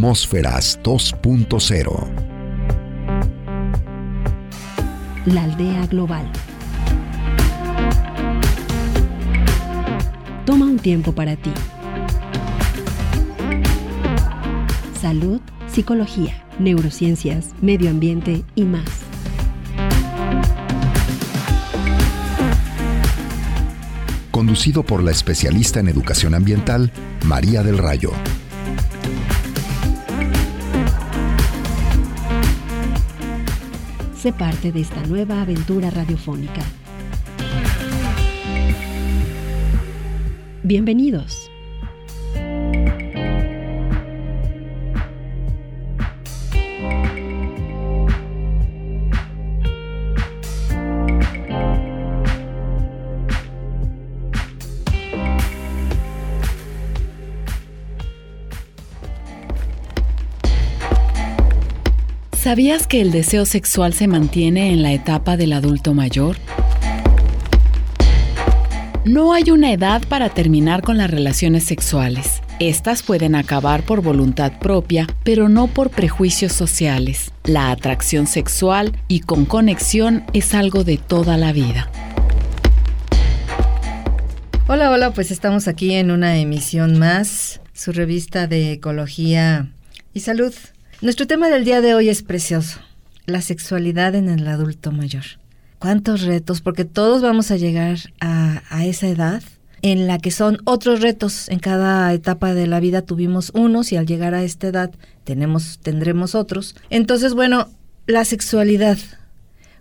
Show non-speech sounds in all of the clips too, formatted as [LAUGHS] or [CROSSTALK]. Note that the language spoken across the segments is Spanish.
Atmósferas 2.0. La aldea global. Toma un tiempo para ti. Salud, psicología, neurociencias, medio ambiente y más. Conducido por la especialista en educación ambiental, María del Rayo. Sé parte de esta nueva aventura radiofónica. Bienvenidos. ¿Sabías que el deseo sexual se mantiene en la etapa del adulto mayor? No hay una edad para terminar con las relaciones sexuales. Estas pueden acabar por voluntad propia, pero no por prejuicios sociales. La atracción sexual y con conexión es algo de toda la vida. Hola, hola, pues estamos aquí en una emisión más, su revista de ecología y salud nuestro tema del día de hoy es precioso, la sexualidad en el adulto mayor. ¿Cuántos retos? Porque todos vamos a llegar a, esa edad en la que son otros retos. En cada etapa de la vida tuvimos unos y al llegar a esta edad tenemos, tendremos otros. Entonces, bueno, la sexualidad,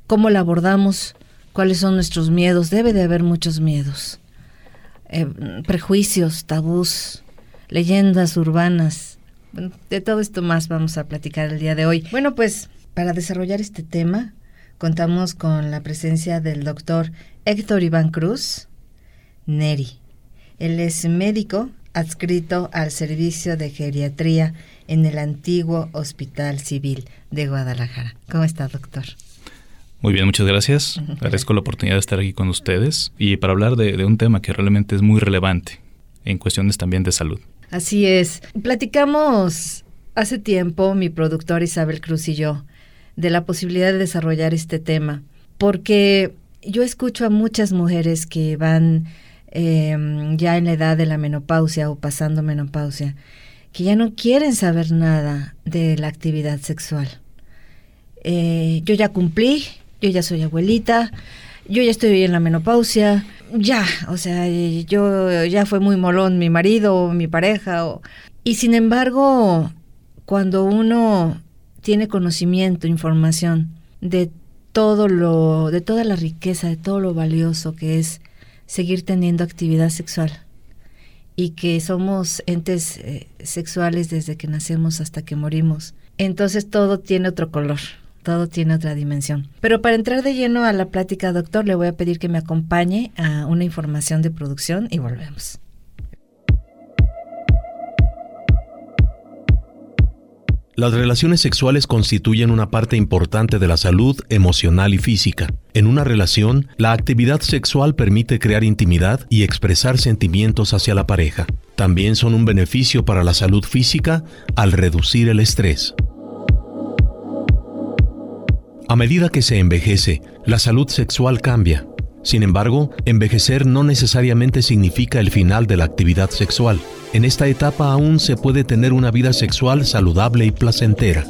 ¿cómo la abordamos? ¿Cuáles son nuestros miedos? Debe de haber muchos miedos. Eh, prejuicios, tabús, leyendas urbanas, de todo esto más vamos a platicar el día de hoy. Bueno, pues para desarrollar este tema contamos con la presencia del doctor Héctor Iván Cruz Neri. Él es médico adscrito al servicio de geriatría en el antiguo Hospital Civil de Guadalajara. ¿Cómo está, doctor? Muy bien, muchas gracias. Agradezco la oportunidad de estar aquí con ustedes y para hablar de un tema que realmente es muy relevante en cuestiones también de salud. Así es. Platicamos hace tiempo, mi productor Isabel Cruz y yo, de la posibilidad de desarrollar este tema, porque yo escucho a muchas mujeres que van em, ya en la edad de la menopausia o pasando menopausia, que ya no quieren saber nada de la actividad sexual. Eh, yo ya cumplí, yo ya soy abuelita, yo ya estoy en la menopausia, ya, o sea, yo ya fue muy molón mi marido, mi pareja, y sin embargo, cuando uno tiene conocimiento, información de todo lo, de toda la riqueza, de todo lo valioso que es seguir teniendo actividad sexual y que somos entes eh, sexuales desde que nacemos hasta que morimos, entonces todo tiene otro color todo tiene otra dimensión. Pero para entrar de lleno a la plática, doctor, le voy a pedir que me acompañe a una información de producción y volvemos. Las relaciones sexuales constituyen una parte importante de la salud emocional y física. En una relación, la actividad sexual permite crear intimidad y expresar sentimientos hacia la pareja. También son un beneficio para la salud física al reducir el estrés. A medida que se envejece, la salud sexual cambia. Sin embargo, envejecer no necesariamente significa el final de la actividad sexual. En esta etapa aún se puede tener una vida sexual saludable y placentera.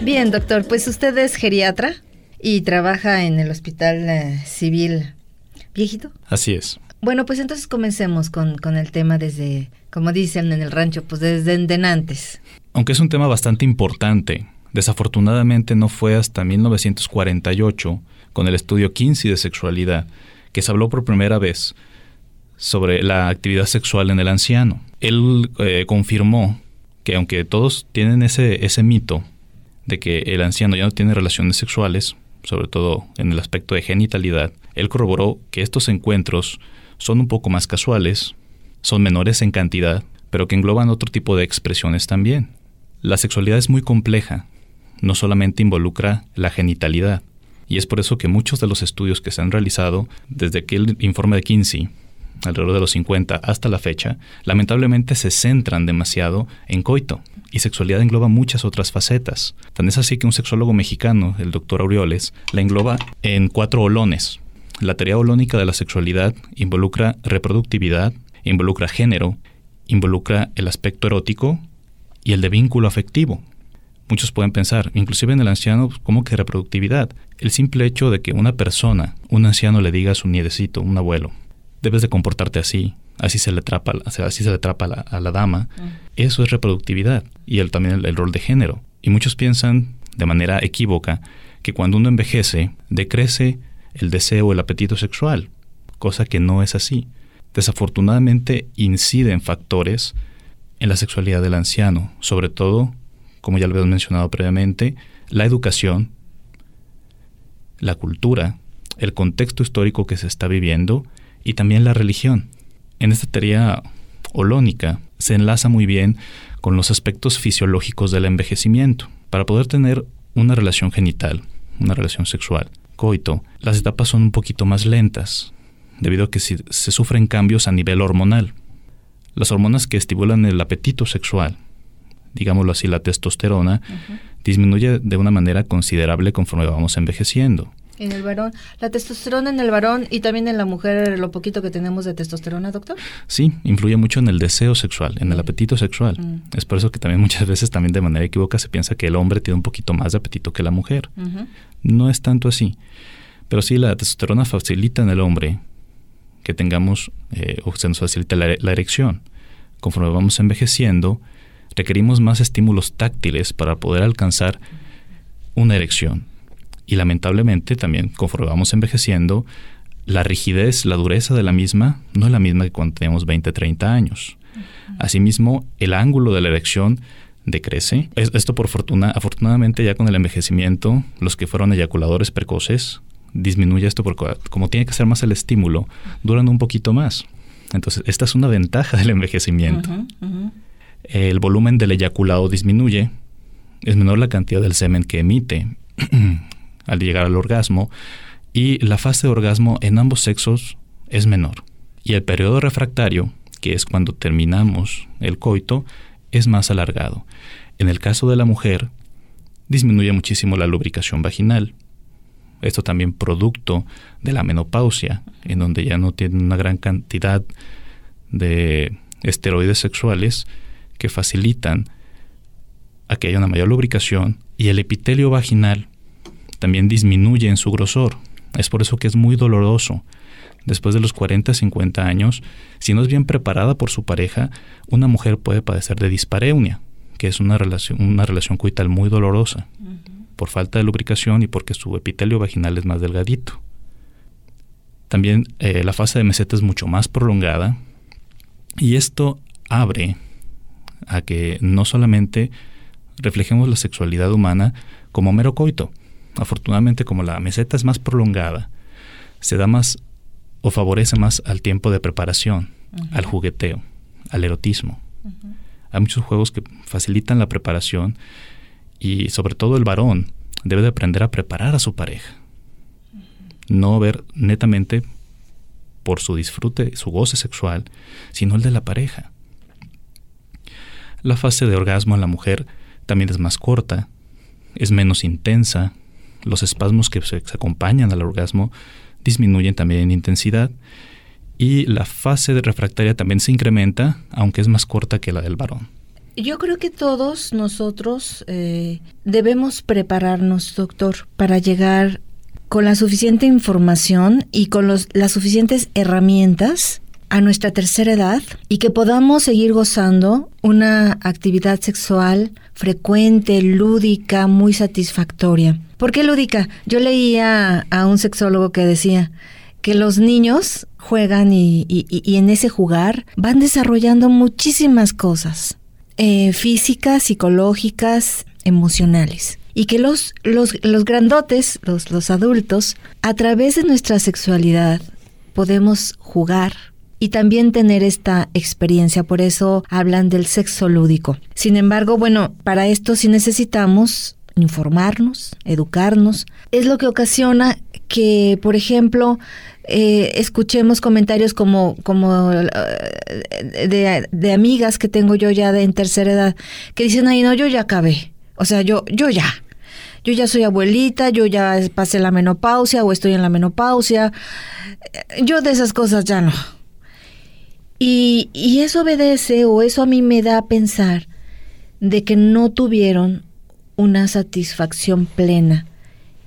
Bien, doctor, pues usted es geriatra y trabaja en el Hospital eh, Civil Viejito. Así es. Bueno, pues entonces comencemos con, con el tema desde, como dicen en el rancho, pues desde antes. Aunque es un tema bastante importante, desafortunadamente no fue hasta 1948, con el estudio Kinsey de sexualidad, que se habló por primera vez sobre la actividad sexual en el anciano. Él eh, confirmó que aunque todos tienen ese, ese mito de que el anciano ya no tiene relaciones sexuales, sobre todo en el aspecto de genitalidad, él corroboró que estos encuentros son un poco más casuales, son menores en cantidad, pero que engloban otro tipo de expresiones también. La sexualidad es muy compleja, no solamente involucra la genitalidad, y es por eso que muchos de los estudios que se han realizado desde aquel informe de Kinsey alrededor de los 50 hasta la fecha, lamentablemente se centran demasiado en coito. Y sexualidad engloba muchas otras facetas. Tan es así que un sexólogo mexicano, el doctor Aureoles, la engloba en cuatro olones. La teoría olónica de la sexualidad involucra reproductividad, involucra género, involucra el aspecto erótico y el de vínculo afectivo. Muchos pueden pensar, inclusive en el anciano, como que reproductividad. El simple hecho de que una persona, un anciano le diga a su nietecito, un abuelo, debes de comportarte así, así se le atrapa, así se le atrapa a la, dama, eso es reproductividad y el, también el, rol de género. Y muchos piensan de manera equívoca que cuando uno envejece, decrece el deseo, el apetito sexual, cosa que no es así. Desafortunadamente inciden factores en la sexualidad del anciano, sobre todo como ya lo habíamos mencionado previamente, la educación, la cultura, el contexto histórico que se está viviendo y también la religión. En esta teoría holónica se enlaza muy bien con los aspectos fisiológicos del envejecimiento. Para poder tener una relación genital, una relación sexual, coito, las etapas son un poquito más lentas, debido a que se sufren cambios a nivel hormonal. Las hormonas que estimulan el apetito sexual digámoslo así, la testosterona, disminuye de una manera considerable conforme vamos envejeciendo. En el varón, la testosterona en el varón y también en la mujer, lo poquito que tenemos de testosterona, doctor. Sí, influye mucho en el deseo sexual, en el apetito sexual. Mm. Es por eso que también muchas veces también de manera equivocada se piensa que el hombre tiene un poquito más de apetito que la mujer. No es tanto así. Pero sí, la testosterona facilita en el hombre que tengamos, eh, o se nos facilita la, la erección. Conforme vamos envejeciendo, requerimos más estímulos táctiles para poder alcanzar una erección. Y lamentablemente también conforme vamos envejeciendo, la rigidez, la dureza de la misma no es la misma que cuando tenemos 20, 30 años. Asimismo, el ángulo de la erección decrece. Esto por fortuna, afortunadamente ya con el envejecimiento, los que fueron eyaculadores precoces, disminuye esto porque como tiene que ser más el estímulo, duran un poquito más. Entonces, esta es una ventaja del envejecimiento el volumen del eyaculado disminuye, es menor la cantidad del semen que emite [CLEARS THROAT] al llegar al orgasmo y la fase de orgasmo en ambos sexos es menor. Y el periodo refractario, que es cuando terminamos el coito, es más alargado. En el caso de la mujer, disminuye muchísimo la lubricación vaginal. Esto también producto de la menopausia, en donde ya no tiene una gran cantidad de esteroides sexuales que facilitan a que haya una mayor lubricación y el epitelio vaginal también disminuye en su grosor. Es por eso que es muy doloroso. Después de los 40, 50 años, si no es bien preparada por su pareja, una mujer puede padecer de dispareunia, que es una relación, una relación coital muy dolorosa, por falta de lubricación y porque su epitelio vaginal es más delgadito. También eh, la fase de meseta es mucho más prolongada y esto abre a que no solamente reflejemos la sexualidad humana como mero coito. Afortunadamente, como la meseta es más prolongada, se da más o favorece más al tiempo de preparación, al jugueteo, al erotismo. Hay muchos juegos que facilitan la preparación y sobre todo el varón debe de aprender a preparar a su pareja. No ver netamente por su disfrute, su goce sexual, sino el de la pareja. La fase de orgasmo en la mujer también es más corta, es menos intensa, los espasmos que se, acompañan al orgasmo disminuyen también en intensidad y la fase de refractaria también se incrementa, aunque es más corta que la del varón. Yo creo que todos nosotros eh, debemos prepararnos, doctor, para llegar con la suficiente información y con los, las suficientes herramientas a nuestra tercera edad y que podamos seguir gozando una actividad sexual frecuente, lúdica, muy satisfactoria. ¿Por qué lúdica? Yo leía a un sexólogo que decía que los niños juegan y, en ese jugar van desarrollando muchísimas cosas eh, físicas, psicológicas, emocionales. Y que los, los, los grandotes, los, los adultos, a través de nuestra sexualidad podemos jugar, y también tener esta experiencia. Por eso hablan del sexo lúdico. Sin embargo, bueno, para esto sí necesitamos informarnos, educarnos. Es lo que ocasiona que, por ejemplo, eh, escuchemos comentarios como, como eh, de, amigas que tengo yo ya de en tercera edad, que dicen, ay, no, yo ya acabé. O sea, yo, yo ya. Yo ya soy abuelita, yo ya pasé la menopausia o estoy en la menopausia. Yo de esas cosas ya no. Y, y eso obedece o eso a mí me da a pensar de que no tuvieron una satisfacción plena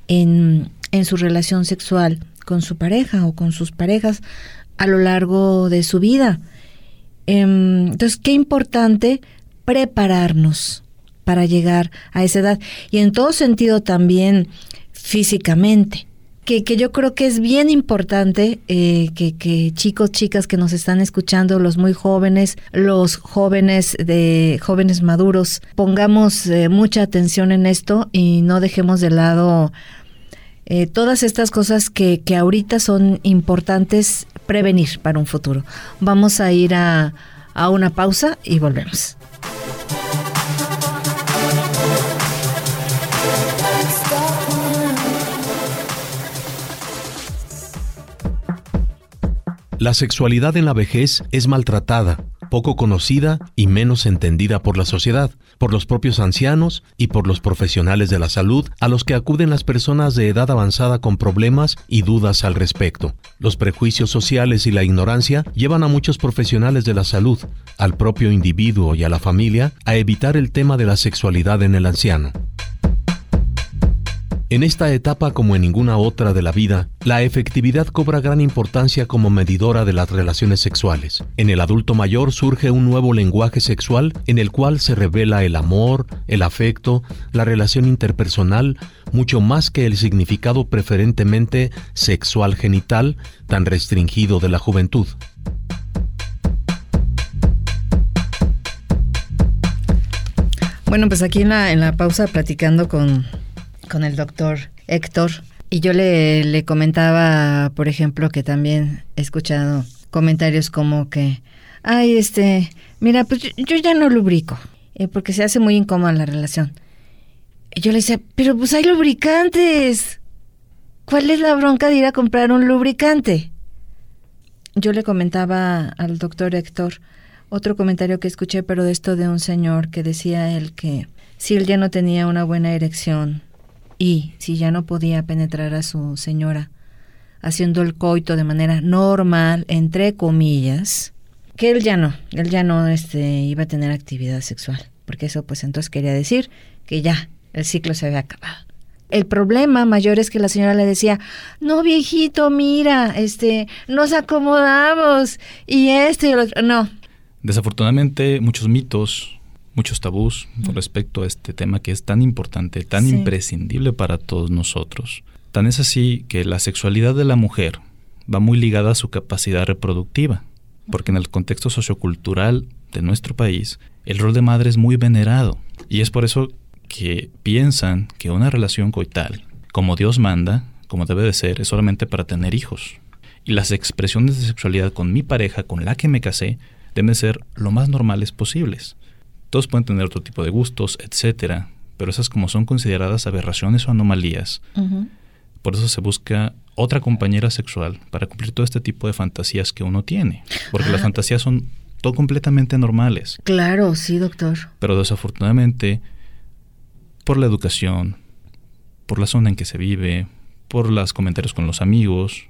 en, en su relación sexual con su pareja o con sus parejas a lo largo de su vida. Em, entonces, qué importante prepararnos para llegar a esa edad y en todo sentido también físicamente. Que, que yo creo que es bien importante eh, que, que, chicos, chicas que nos están escuchando, los muy jóvenes, los jóvenes de jóvenes maduros, pongamos eh, mucha atención en esto y no dejemos de lado eh, todas estas cosas que, que ahorita son importantes prevenir para un futuro. Vamos a ir a, a una pausa y volvemos. La sexualidad en la vejez es maltratada, poco conocida y menos entendida por la sociedad, por los propios ancianos y por los profesionales de la salud a los que acuden las personas de edad avanzada con problemas y dudas al respecto. Los prejuicios sociales y la ignorancia llevan a muchos profesionales de la salud, al propio individuo y a la familia a evitar el tema de la sexualidad en el anciano. En esta etapa como en ninguna otra de la vida, la efectividad cobra gran importancia como medidora de las relaciones sexuales. En el adulto mayor surge un nuevo lenguaje sexual en el cual se revela el amor, el afecto, la relación interpersonal, mucho más que el significado preferentemente sexual genital tan restringido de la juventud. Bueno, pues aquí en la, en la pausa platicando con con el doctor Héctor y yo le, le comentaba, por ejemplo, que también he escuchado comentarios como que, ay, este, mira, pues yo, ya no lubrico, eh, porque se hace muy incómoda la relación. Y yo le decía, pero pues hay lubricantes. ¿Cuál es la bronca de ir a comprar un lubricante? Yo le comentaba al doctor Héctor otro comentario que escuché, pero de esto de un señor que decía él que si él ya no tenía una buena erección y si ya no podía penetrar a su señora, haciendo el coito de manera normal, entre comillas, que él ya no, él ya no este, iba a tener actividad sexual, porque eso pues entonces quería decir que ya el ciclo se había acabado. El problema mayor es que la señora le decía, no viejito, mira, este, nos acomodamos y esto y lo. No. Desafortunadamente, muchos mitos muchos tabús con respecto a este tema que es tan importante, tan imprescindible para todos nosotros. Tan es así que la sexualidad de la mujer va muy ligada a su capacidad reproductiva, porque en el contexto sociocultural de nuestro país, el rol de madre es muy venerado, y es por eso que piensan que una relación coital, como Dios manda, como debe de ser, es solamente para tener hijos. Y las expresiones de sexualidad con mi pareja, con la que me casé, deben ser lo más normales posibles. Todos pueden tener otro tipo de gustos, etcétera, pero esas como son consideradas aberraciones o anomalías. Por eso se busca otra compañera sexual para cumplir todo este tipo de fantasías que uno tiene, porque las ah. fantasías son todo completamente normales. Claro, sí, doctor. Pero desafortunadamente, por la educación, por la zona en que se vive, por los comentarios con los amigos,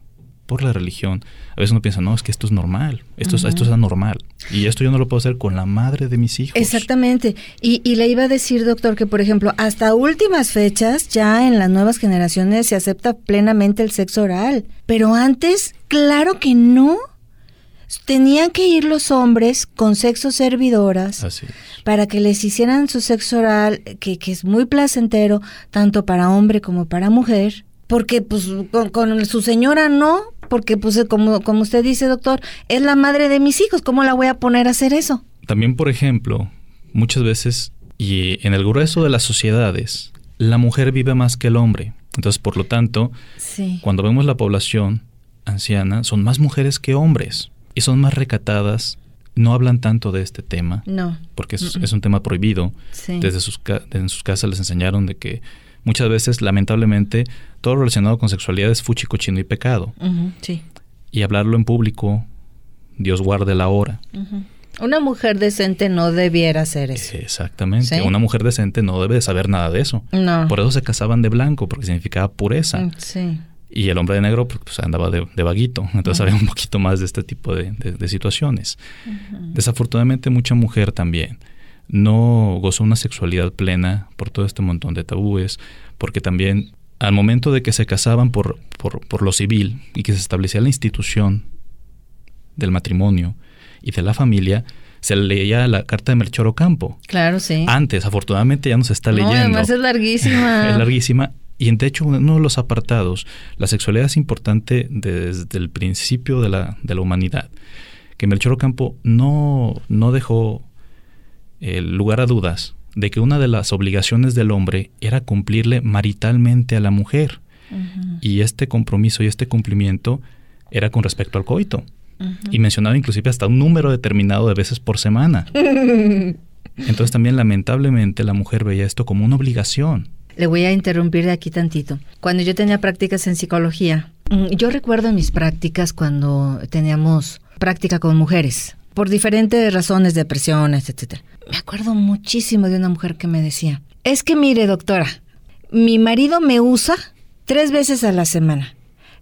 por la religión. A veces uno piensa, no, es que esto es normal, esto, es, esto es anormal. Y esto yo no lo puedo hacer con la madre de mis hijos. Exactamente. Y, y le iba a decir, doctor, que por ejemplo, hasta últimas fechas, ya en las nuevas generaciones se acepta plenamente el sexo oral. Pero antes, claro que no. Tenían que ir los hombres con sexo servidoras para que les hicieran su sexo oral, que, que es muy placentero, tanto para hombre como para mujer porque pues con, su señora no, porque pues como, como usted dice, doctor, es la madre de mis hijos, ¿cómo la voy a poner a hacer eso? También, por ejemplo, muchas veces, y en el grueso de las sociedades, la mujer vive más que el hombre. Entonces, por lo tanto, cuando vemos la población anciana, son más mujeres que hombres y son más recatadas. No hablan tanto de este tema. No. Porque es, un tema prohibido. Desde sus, en sus casas les enseñaron de que muchas veces, lamentablemente, todo relacionado con sexualidad es fuchi, cochino y pecado. sí. Y hablarlo en público, Dios guarde la hora. Una mujer decente no debiera hacer eso. Exactamente. ¿Sí? Una mujer decente no debe de saber nada de eso. No. Por eso se casaban de blanco, porque significaba pureza. Mm, Sí. Y el hombre de negro pues, andaba de, de vaguito. Entonces había un poquito más de este tipo de, de- de situaciones. Desafortunadamente mucha mujer también no gozó una sexualidad plena por todo este montón de tabúes, porque también al momento de que se casaban por, por, por lo civil y que se establecía la institución del matrimonio y de la familia, se leía la carta de Melchor Ocampo. Claro, sí. Antes, afortunadamente ya no se está No, leyendo. además es larguísima. [LAUGHS] Es larguísima. Y en de hecho, uno de los apartados, la sexualidad es importante desde el principio de la, de la humanidad. Que Melchor Ocampo no, no dejó eh, lugar a dudas de que una de las obligaciones del hombre era cumplirle maritalmente a la mujer. Y este compromiso y este cumplimiento era con respecto al coito. Y mencionaba inclusive hasta un número determinado de veces por semana. [LAUGHS] Entonces también lamentablemente la mujer veía esto como una obligación. Le voy a interrumpir de aquí tantito. Cuando yo tenía prácticas en psicología, mm, yo recuerdo en mis prácticas cuando teníamos práctica con mujeres, por diferentes razones, depresiones, etcétera. Me acuerdo muchísimo de una mujer que me decía, es que mire doctora, mi marido me usa tres veces a la semana.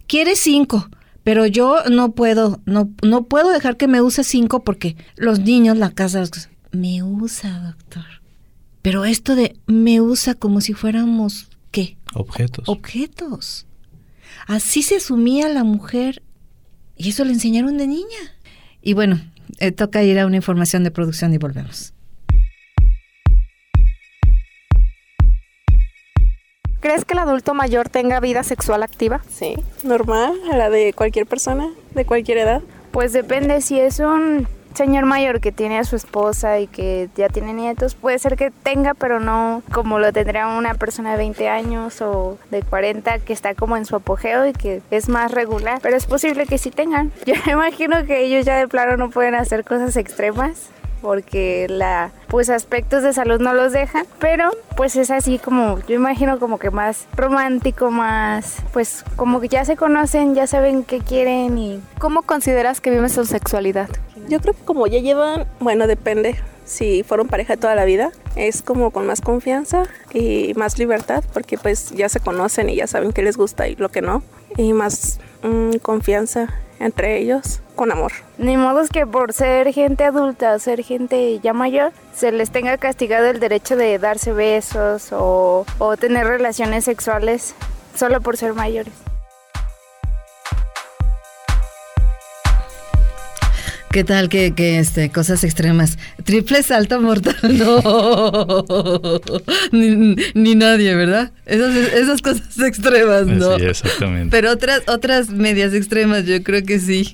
Quiere cinco, pero yo no puedo, no, no puedo dejar que me use cinco porque los niños, la casa. Me usa, doctor. Pero esto de me usa como si fuéramos, ¿qué? Objetos. Objetos. Así se asumía la mujer y eso le enseñaron de niña. Y bueno, eh, toca ir a una información de producción y volvemos. ¿Crees que el adulto mayor tenga vida sexual activa? Sí, normal, a la de cualquier persona, de cualquier edad. Pues depende, si es un señor mayor que tiene a su esposa y que ya tiene nietos, puede ser que tenga, pero no como lo tendría una persona de 20 años o de 40 que está como en su apogeo y que es más regular, pero es posible que sí tengan. [LAUGHS] Yo me imagino que ellos ya de plano no pueden hacer cosas extremas porque la pues aspectos de salud no los dejan, pero pues es así como yo imagino como que más romántico, más pues como que ya se conocen, ya saben qué quieren y ¿Cómo consideras que viven su sexualidad? Yo creo que como ya llevan, bueno, depende. Si fueron pareja toda la vida, es como con más confianza y más libertad, porque pues ya se conocen y ya saben qué les gusta y lo que no. Y más mm, confianza entre ellos, amor. Ni modo es que por ser gente adulta ser gente ya mayor se les tenga castigado el derecho de darse besos o tener relaciones sexuales solo por ser mayores. ¿Qué tal que, que, este, cosas extremas? Triple salto mortal, [LAUGHS] no. ni, ni nadie, ¿verdad? Esas, esas cosas extremas, no. Sí, exactamente. Pero otras, otras medias extremas, yo creo que sí.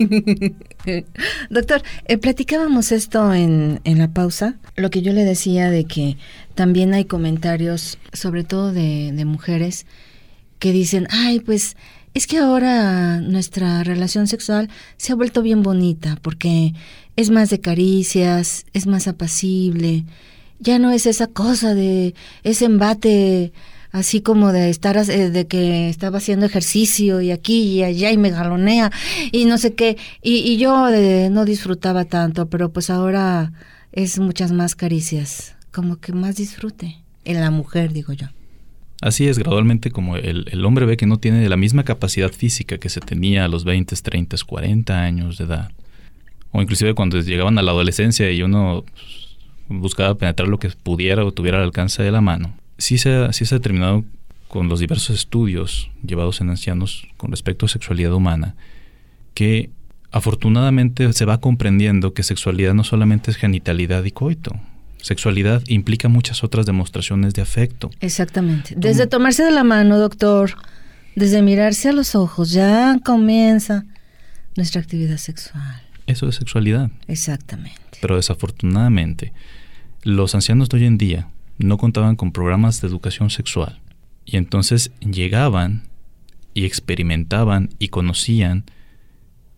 [LAUGHS] Doctor, eh, platicábamos esto en, en la pausa, lo que yo le decía de que también hay comentarios, sobre todo de, de mujeres, que dicen, ay, pues es que ahora nuestra relación sexual se ha vuelto bien bonita porque es más de caricias, es más apacible, ya no es esa cosa de ese embate así como de estar eh, de que estaba haciendo ejercicio y aquí y allá y me galonea y no sé qué. Y, y yo eh, no disfrutaba tanto pero pues ahora es muchas más caricias como que más disfrute en la mujer digo yo Así es, gradualmente como el, el, hombre ve que no tiene la misma capacidad física que se tenía a los 20, 30, 40 años de edad, o inclusive cuando llegaban a la adolescencia y uno pues, buscaba penetrar lo que pudiera o tuviera al alcance de la mano, sí se, sí se ha determinado con los diversos estudios llevados en ancianos con respecto a sexualidad humana, que afortunadamente se va comprendiendo que sexualidad no solamente es genitalidad y coito, Sexualidad implica muchas otras demostraciones de afecto. Exactamente. Desde tomarse de la mano, doctor, desde mirarse a los ojos, ya comienza nuestra actividad sexual. Eso es sexualidad. Exactamente. Pero desafortunadamente, los ancianos de hoy en día no contaban con programas de educación sexual. Y entonces llegaban y experimentaban y conocían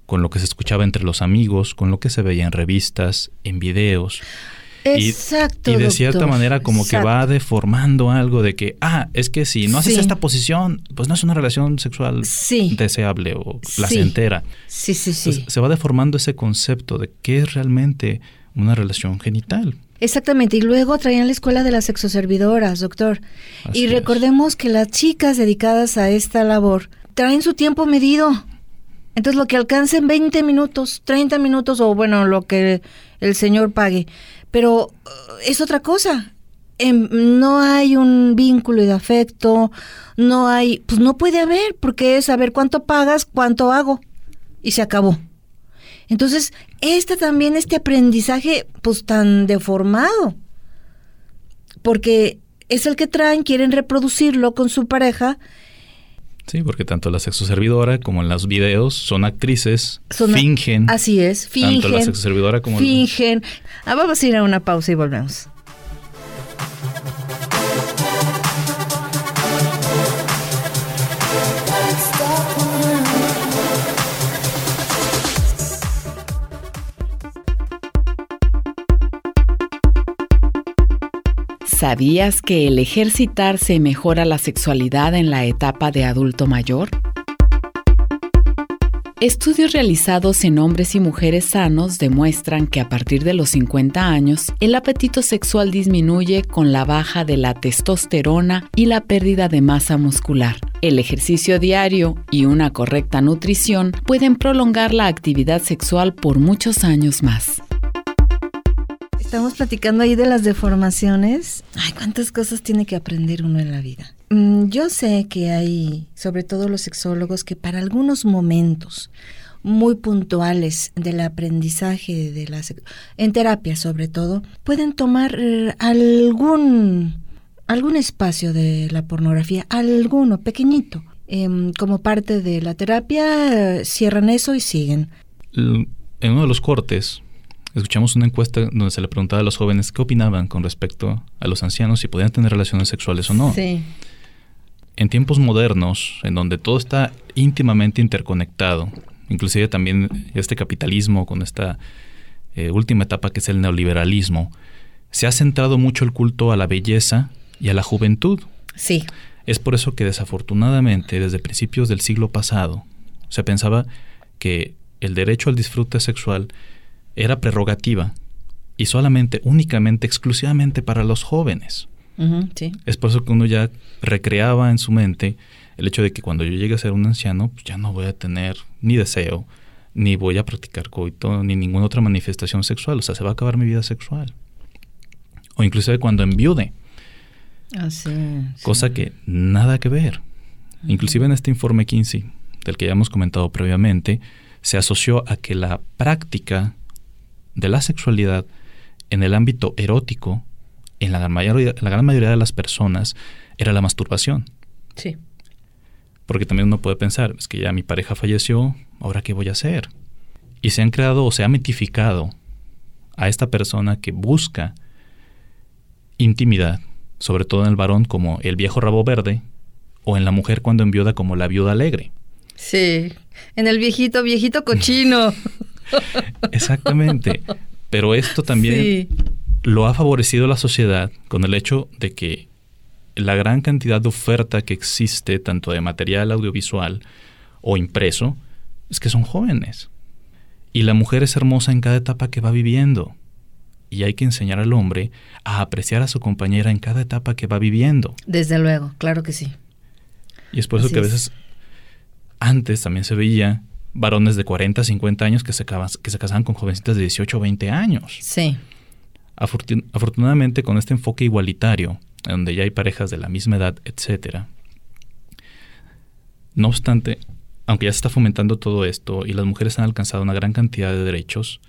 con lo que se escuchaba entre los amigos, con lo que se veía en revistas, en videos. Exacto. Y, de cierta manera como que va deformando algo de que, ah, es que si no haces esta posición, pues no es una relación sexual deseable o placentera. Sí, sí, sí. se va deformando ese concepto de qué es realmente una relación genital. Exactamente, y luego traían la escuela de las sexoservidoras, doctor. y recordemos que las chicas dedicadas a esta labor traen su tiempo medido. Entonces lo que alcancen 20 minutos, 30 minutos o bueno, lo que el señor pague. Pero uh, es otra cosa. Em, no hay un vínculo de afecto, no hay, pues no puede haber, porque es saber cuánto pagas, cuánto hago. Y se acabó. Entonces, este también, este aprendizaje, pues tan deformado. Porque es el que traen, quieren reproducirlo con su pareja Sí, porque tanto la sexoservidora como en los videos son actrices, fingen. Así es, fingen. Tanto la sexoservidora como Fingen. Ah, vamos a ir a una pausa y volvemos. ¿Sabías que el ejercitarse mejora la sexualidad en la etapa de adulto mayor? Estudios realizados en hombres y mujeres sanos demuestran que a partir de los 50 años, el apetito sexual disminuye con la baja de la testosterona y la pérdida de masa muscular. El ejercicio diario y una correcta nutrición pueden prolongar la actividad sexual por muchos años más. Estamos platicando ahí de las deformaciones. Ay, cuántas cosas tiene que aprender uno en la vida. Mm, yo sé que hay, sobre todo los sexólogos, que para algunos momentos muy puntuales del aprendizaje de la en terapia sobre todo, pueden tomar eh, algún algún espacio de la pornografía, alguno pequeñito, em, como parte de la terapia, cierran eso y siguen. En uno de los cortes escuchamos una encuesta donde se le preguntaba a los jóvenes qué opinaban con respecto a los ancianos si podían tener relaciones sexuales o no. Sí. En tiempos modernos, en donde todo está íntimamente interconectado, inclusive también este capitalismo con esta eh, última etapa que es el neoliberalismo, se ha centrado mucho el culto a la belleza y a la juventud. Sí. Es por eso que desafortunadamente desde principios del siglo pasado se pensaba que el derecho al disfrute sexual era prerrogativa y solamente, únicamente, exclusivamente para los jóvenes. Es por eso que uno ya recreaba en su mente el hecho de que cuando yo llegue a ser un anciano, pues ya no voy a tener ni deseo, ni voy a practicar coito, ni ninguna otra manifestación sexual. O sea, se va a acabar mi vida sexual. O inclusive cuando enviude. Así, Cosa que nada que ver. Inclusive en este informe 15, del que ya hemos comentado previamente, se asoció a que la práctica de la sexualidad en el ámbito erótico, en la gran mayoría, la gran mayoría de las personas, era la masturbación. Sí. Porque también uno puede pensar, es que ya mi pareja falleció, ¿ahora qué voy a hacer? Y se han creado o se ha mitificado a esta persona que busca intimidad, sobre todo en el varón como el viejo rabo verde, o en la mujer cuando enviuda como la viuda alegre. Sí, en el viejito, viejito cochino. [LAUGHS] [LAUGHS] Exactamente. Pero esto también lo ha favorecido la sociedad con el hecho de que la gran cantidad de oferta que existe, tanto de material audiovisual o impreso, es que son jóvenes. Y la mujer es hermosa en cada etapa que va viviendo. Y hay que enseñar al hombre a apreciar a su compañera en cada etapa que va viviendo. Desde luego, claro que sí. Y es por eso que a veces antes también se veía varones de 40, 50 años que se, que se casaban con jovencitas de 18 o 20 años. Sí. afortunadamente, con este enfoque igualitario, donde ya hay parejas de la misma edad, etcétera. No obstante, aunque ya se está fomentando todo esto y las mujeres han alcanzado una gran cantidad de derechos,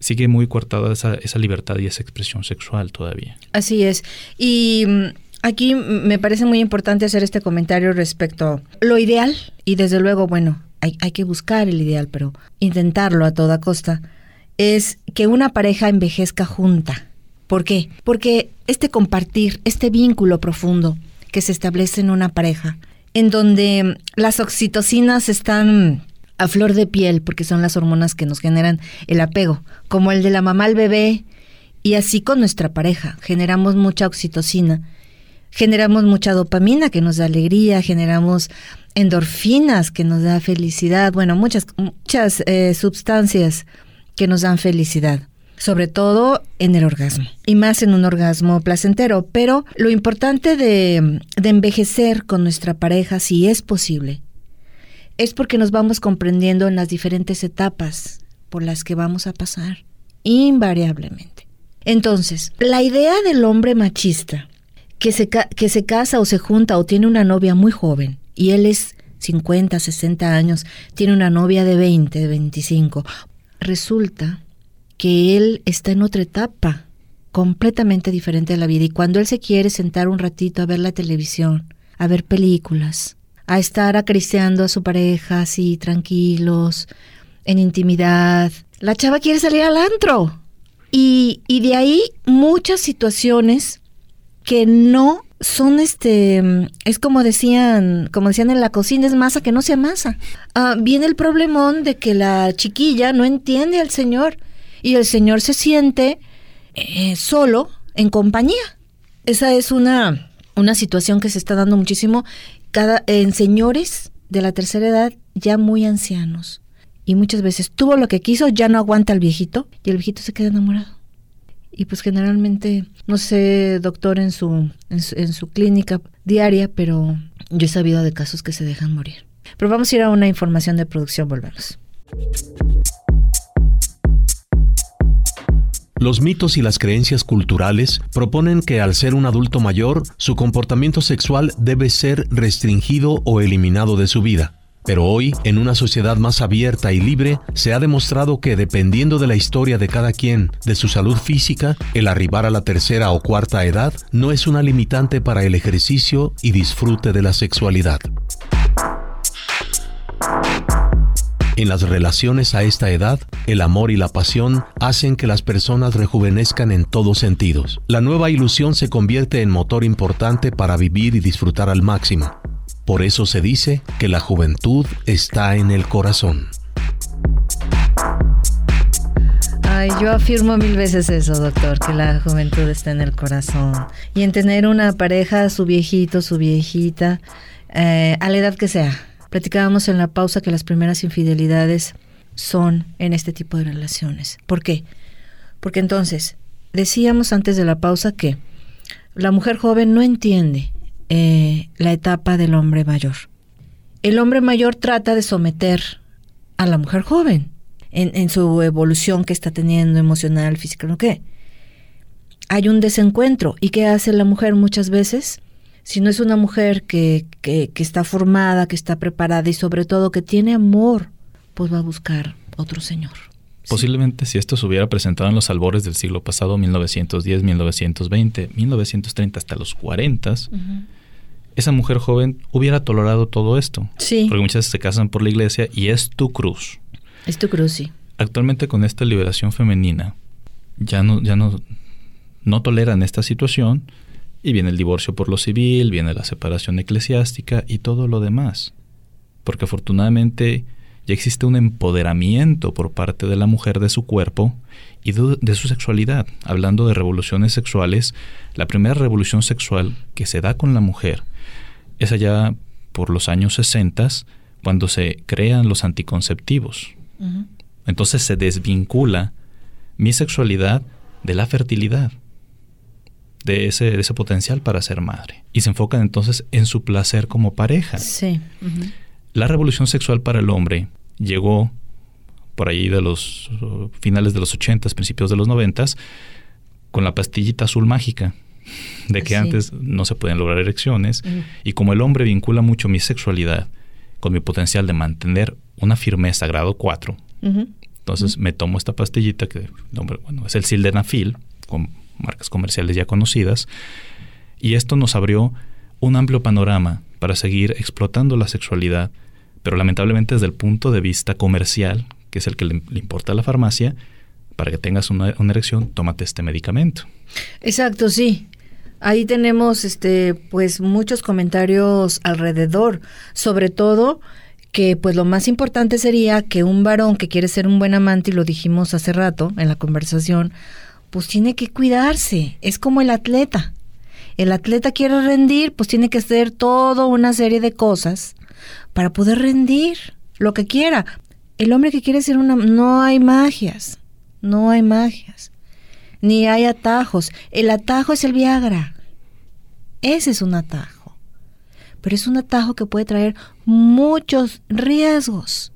sigue muy cortada esa, esa libertad y esa expresión sexual todavía. Así es. Y mm, aquí me parece muy importante hacer este comentario respecto a lo ideal y desde luego, bueno, hay, que buscar el ideal, pero intentarlo a toda costa, es que una pareja envejezca junta. ¿Por qué? Porque este compartir, este vínculo profundo que se establece en una pareja, en donde las oxitocinas están a flor de piel, porque son las hormonas que nos generan el apego, como el de la mamá al bebé Y así con nuestra pareja, generamos mucha oxitocina, generamos mucha dopamina que nos da alegría, generamos endorfinas que nos da felicidad, bueno, muchas, muchas eh, sustancias que nos dan felicidad sobre todo en el orgasmo, y más en un orgasmo placentero. Pero lo importante de, de, envejecer con nuestra pareja, si es posible, es porque nos vamos comprendiendo en las diferentes etapas por las que vamos a pasar, invariablemente. Entonces, la idea del hombre machista que se, que se casa o se junta o tiene una novia muy joven, y él es 50, 60 años, tiene una novia de 20, de 25, resulta que él está en otra etapa completamente diferente de la vida y cuando él se quiere sentar un ratito a ver la televisión, a ver películas, a estar acariciando a su pareja así tranquilos, en intimidad, la chava quiere salir al antro. Y, y de ahí muchas situaciones que no son este es como decían como decían en la cocina es masa que no sea masa ah, viene el problemón de que la chiquilla no entiende al señor y el señor se siente eh, solo en compañía. Esa es una, una situación que se está dando muchísimo cada, en señores de la tercera edad ya muy ancianos. Y muchas veces tuvo lo que quiso, ya no aguanta al viejito y el viejito se queda enamorado. Y pues generalmente, no sé, doctor, en su, en su, en su clínica diaria, pero yo he sabido de casos que se dejan morir. Pero vamos a ir a una información de producción, volvemos. Los mitos y las creencias culturales proponen que al ser un adulto mayor, su comportamiento sexual debe ser restringido o eliminado de su vida. Pero hoy, en una sociedad más abierta y libre, se ha demostrado que dependiendo de la historia de cada quien, de su salud física, el arribar a la tercera o cuarta edad no es una limitante para el ejercicio y disfrute de la sexualidad. En las relaciones a esta edad, el amor y la pasión hacen que las personas rejuvenezcan en todos sentidos. La nueva ilusión se convierte en motor importante para vivir y disfrutar al máximo. Por eso se dice que la juventud está en el corazón. Ay, yo afirmo mil veces eso, doctor, que la juventud está en el corazón. Y en tener una pareja, su viejito, su viejita, eh, a la edad que sea Platicábamos en la pausa que las primeras infidelidades son en este tipo de relaciones. ¿Por qué? Porque entonces, decíamos antes de la pausa que la mujer joven no entiende eh, la etapa del hombre mayor. El hombre mayor trata de someter a la mujer joven en, en su evolución que está teniendo emocional, física, ¿no qué? Hay un desencuentro. ¿Y qué hace la mujer muchas veces? si no es una mujer que, que, está formada, que está preparada y sobre todo que tiene amor, pues va a buscar otro señor. Posiblemente si esto se hubiera presentado en los albores del siglo pasado, 1910, 1920, 1930 hasta los 40, esa mujer joven hubiera tolerado todo esto. Sí. Porque muchas veces se casan por la iglesia y es tu cruz. Es tu cruz, sí. Actualmente con esta liberación femenina ya no, ya no, no toleran esta situación y viene el divorcio por lo civil, viene la separación eclesiástica y todo lo demás. Porque afortunadamente ya existe un empoderamiento por parte de la mujer de su cuerpo y de, su sexualidad. Hablando de revoluciones sexuales, la primera revolución sexual que se da con la mujer es allá por los años 60, cuando se crean los anticonceptivos. Entonces se desvincula mi sexualidad de la fertilidad de ese, ese potencial para ser madre. Y se enfocan entonces en su placer como pareja. Sí. La revolución sexual para el hombre llegó por ahí de los uh, finales de los 80, principios de los 90, con la pastillita azul mágica, de que antes no se pueden lograr erecciones, y como el hombre vincula mucho mi sexualidad con mi potencial de mantener una firmeza grado 4, entonces me tomo esta pastillita que bueno, es el sildenafil, con marcas comerciales ya conocidas, y esto nos abrió un amplio panorama para seguir explotando la sexualidad, pero lamentablemente desde el punto de vista comercial, que es el que le, importa a la farmacia, para que tengas una, erección, tómate este medicamento. Exacto, sí. Ahí tenemos este pues muchos comentarios alrededor, sobre todo que pues lo más importante sería que un varón que quiere ser un buen amante y lo dijimos hace rato en la conversación, pues tiene que cuidarse. Es como el atleta. El atleta quiere rendir, pues tiene que hacer toda una serie de cosas para poder rendir lo que quiera. El hombre que quiere ser una... No hay magias, no hay magias, ni hay atajos. El atajo es el Viagra. Ese es un atajo. Pero es un atajo que puede traer muchos riesgos,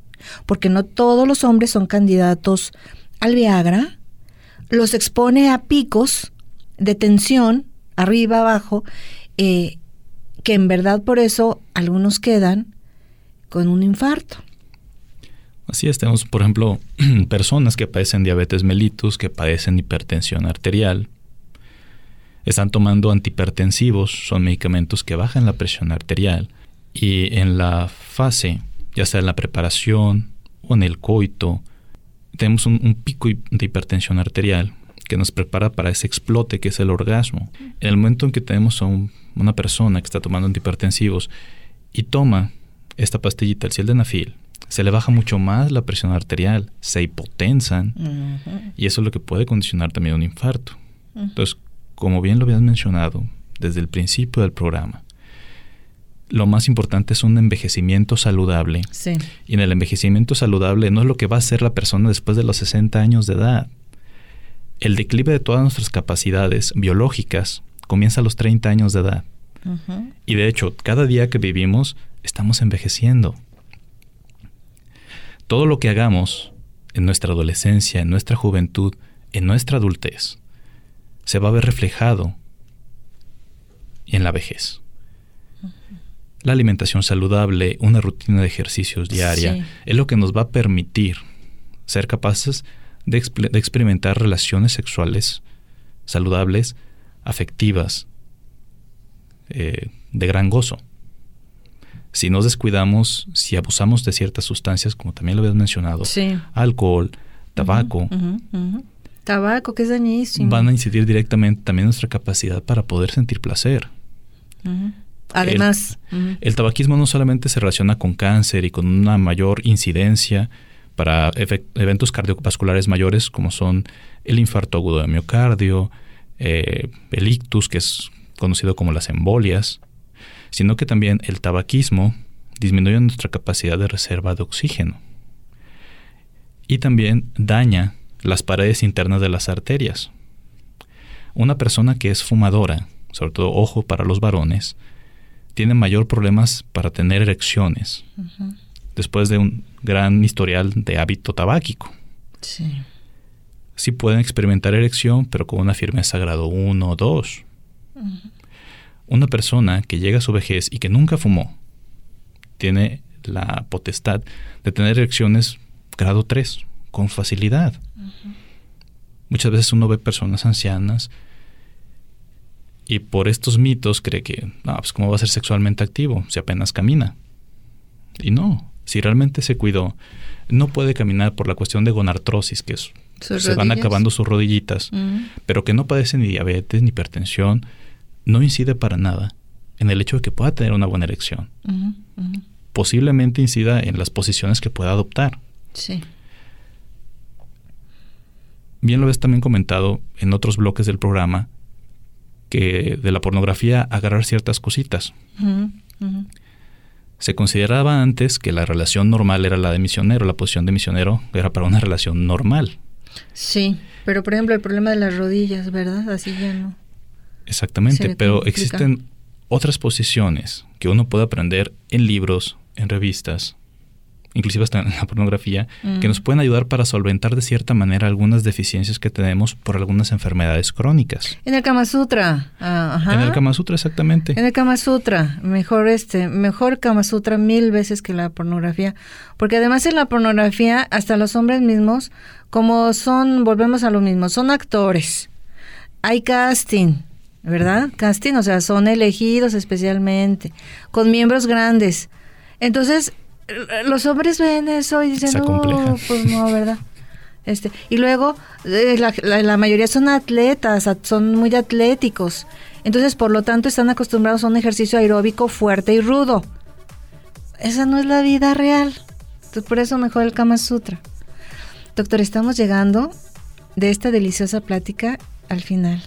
porque no todos los hombres son candidatos al Viagra. Los expone a picos de tensión arriba, abajo, eh, que en verdad por eso algunos quedan con un infarto. Así es, tenemos, por ejemplo, [CLEARS THROAT] personas que padecen diabetes mellitus, que padecen hipertensión arterial, están tomando antihipertensivos, son medicamentos que bajan la presión arterial, y en la fase, ya sea en la preparación o en el coito, tenemos un pico de hipertensión arterial que nos prepara para ese explote que es el orgasmo. En el momento en que tenemos a una persona que está tomando antihipertensivos y toma esta pastillita, el sildenafil, se le baja mucho más la presión arterial, se hipotensan y eso es lo que puede condicionar también un infarto. Entonces, como bien lo habías mencionado desde el principio del programa, lo más importante es un envejecimiento saludable. Y en el envejecimiento saludable no es lo que va a hacer la persona después de los 60 años de edad el declive de todas nuestras capacidades biológicas comienza a los 30 años de edad. Y de hecho, cada día que vivimos estamos envejeciendo. Todo lo que hagamos en nuestra adolescencia, en nuestra juventud, en nuestra adultez, se va a ver reflejado en la vejez. La alimentación saludable, una rutina de ejercicios diaria, es lo que nos va a permitir ser capaces de, experimentar relaciones sexuales saludables, afectivas, eh, de gran gozo. Si nos descuidamos, si abusamos de ciertas sustancias, como también lo habías mencionado, alcohol, tabaco, tabaco que es dañísimo, van a incidir directamente también en nuestra capacidad para poder sentir placer. Además, el, tabaquismo no solamente se relaciona con cáncer y con una mayor incidencia para eventos cardiovasculares mayores como son el infarto agudo de miocardio, eh, el ictus, que es conocido como las embolias, sino que también el tabaquismo disminuye nuestra capacidad de reserva de oxígeno y también daña las paredes internas de las arterias. Una persona que es fumadora, sobre todo ojo para los varones, tiene mayor problemas para tener erecciones después de un gran historial de hábito tabáquico. Sí. Sí pueden experimentar erección, pero con una firmeza grado 1 o 2. Una persona que llega a su vejez y que nunca fumó, tiene la potestad de tener erecciones grado 3 con facilidad. Muchas veces uno ve personas ancianas y por estos mitos cree que, no, pues cómo va a ser sexualmente activo si apenas camina. Y no, si realmente se cuidó, no puede caminar por la cuestión de gonartrosis, que es, se van acabando sus rodillitas, pero que no padece ni diabetes ni hipertensión, no incide para nada en el hecho de que pueda tener una buena erección. Posiblemente incida en las posiciones que pueda adoptar. Sí. Bien lo ves también comentado en otros bloques del programa que de la pornografía agarrar ciertas cositas. Se consideraba antes que la relación normal era la de misionero, la posición de misionero era para una relación normal. Sí, pero por ejemplo el problema de las rodillas, ¿verdad? Así ya no. Exactamente, pero existen otras posiciones que uno puede aprender en libros, en revistas, inclusive hasta en la pornografía, que nos mm. pueden ayudar para solventar de cierta manera algunas deficiencias que tenemos por algunas enfermedades crónicas. En el Kama Sutra, ah, En el Kama Sutra, exactamente. En el Kama Sutra, mejor este, mejor Kama Sutra mil veces que la pornografía, porque además en la pornografía, hasta los hombres mismos, como son, volvemos a lo mismo, son actores, hay casting, ¿verdad? Casting, o sea, son elegidos especialmente, con miembros grandes. Entonces, los hombres ven eso y dicen, no, pues no, ¿verdad? Este, y luego eh, la, mayoría son atletas, son muy atléticos. Entonces, por lo tanto, están acostumbrados a un ejercicio aeróbico fuerte y rudo. Esa no es la vida real. Entonces, por eso mejor el Kama Sutra. Doctor, estamos llegando de esta deliciosa plática al final.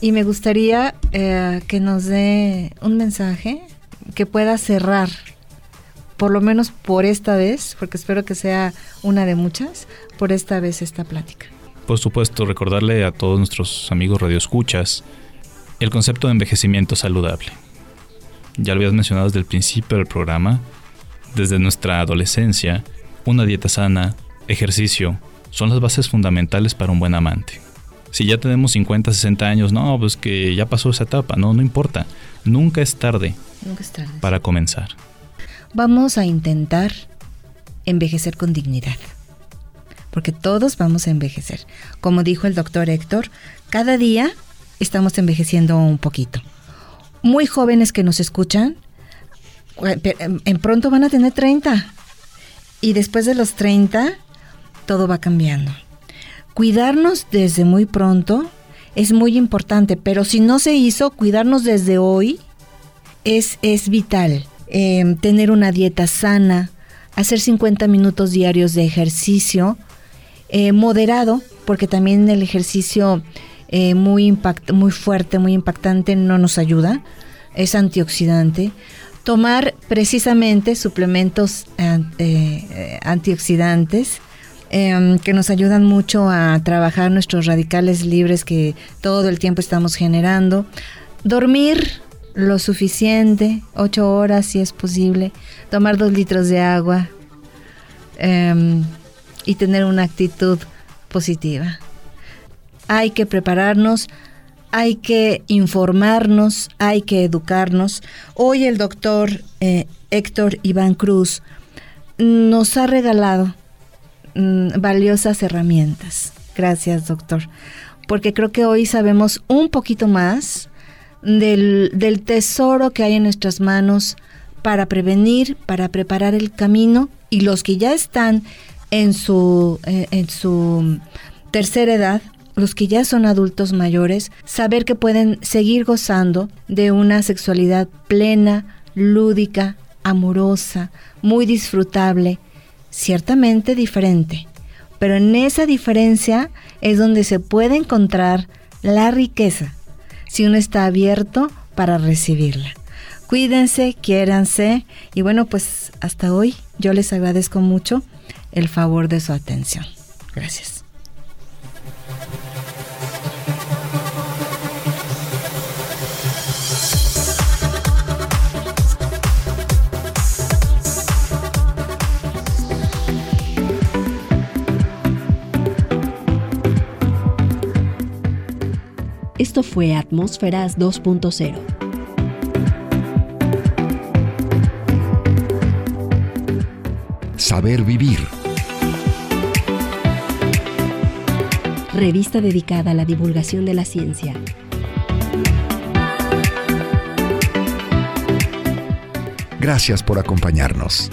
Y me gustaría eh, que nos dé un mensaje que pueda cerrar, por lo menos por esta vez, porque espero que sea una de muchas, por esta vez esta plática. Por supuesto, recordarle a todos nuestros amigos radioescuchas el concepto de envejecimiento saludable. Ya lo habías mencionado desde el principio del programa, desde nuestra adolescencia, una dieta sana, ejercicio, son las bases fundamentales para un buen amante. Si ya tenemos 50, 60 años, no, pues que ya pasó esa etapa, no, no importa. Nunca es tarde, Nunca es tarde. para comenzar. Vamos a intentar envejecer con dignidad, porque todos vamos a envejecer. Como dijo el doctor Héctor, cada día estamos envejeciendo un poquito. Muy jóvenes que nos escuchan, en pronto van a tener 30. Y después de los 30, todo va cambiando. Cuidarnos desde muy pronto es muy importante, pero si no se hizo, cuidarnos desde hoy es, es vital. Eh, tener una dieta sana, hacer 50 minutos diarios de ejercicio, eh, moderado, porque también el ejercicio eh, muy, impact, muy fuerte, muy impactante no nos ayuda, es antioxidante. Tomar precisamente suplementos eh, antioxidantes eh, que nos ayudan mucho a trabajar nuestros radicales libres que todo el tiempo estamos generando. Dormir lo suficiente, ocho horas si es posible. Tomar dos litros de agua eh, y tener una actitud positiva. Hay que prepararnos, hay que informarnos, hay que educarnos. Hoy el doctor eh, Héctor Iván Cruz nos ha regalado mm, valiosas herramientas. Gracias, doctor. Porque creo que hoy sabemos un poquito más del, tesoro que hay en nuestras manos para prevenir, para preparar el camino y los que ya están en su, eh, en su tercera edad, los que ya son adultos mayores, saber que pueden seguir gozando de una sexualidad plena, lúdica, amorosa, muy disfrutable, ciertamente diferente. Pero en esa diferencia es donde se puede encontrar la riqueza, si uno está abierto para recibirla. Cuídense, quiéranse y bueno, pues hasta hoy yo les agradezco mucho el favor de su atención. Gracias. Esto fue Atmósferas 2.0. Saber vivir. Revista dedicada a la divulgación de la ciencia. Gracias por acompañarnos.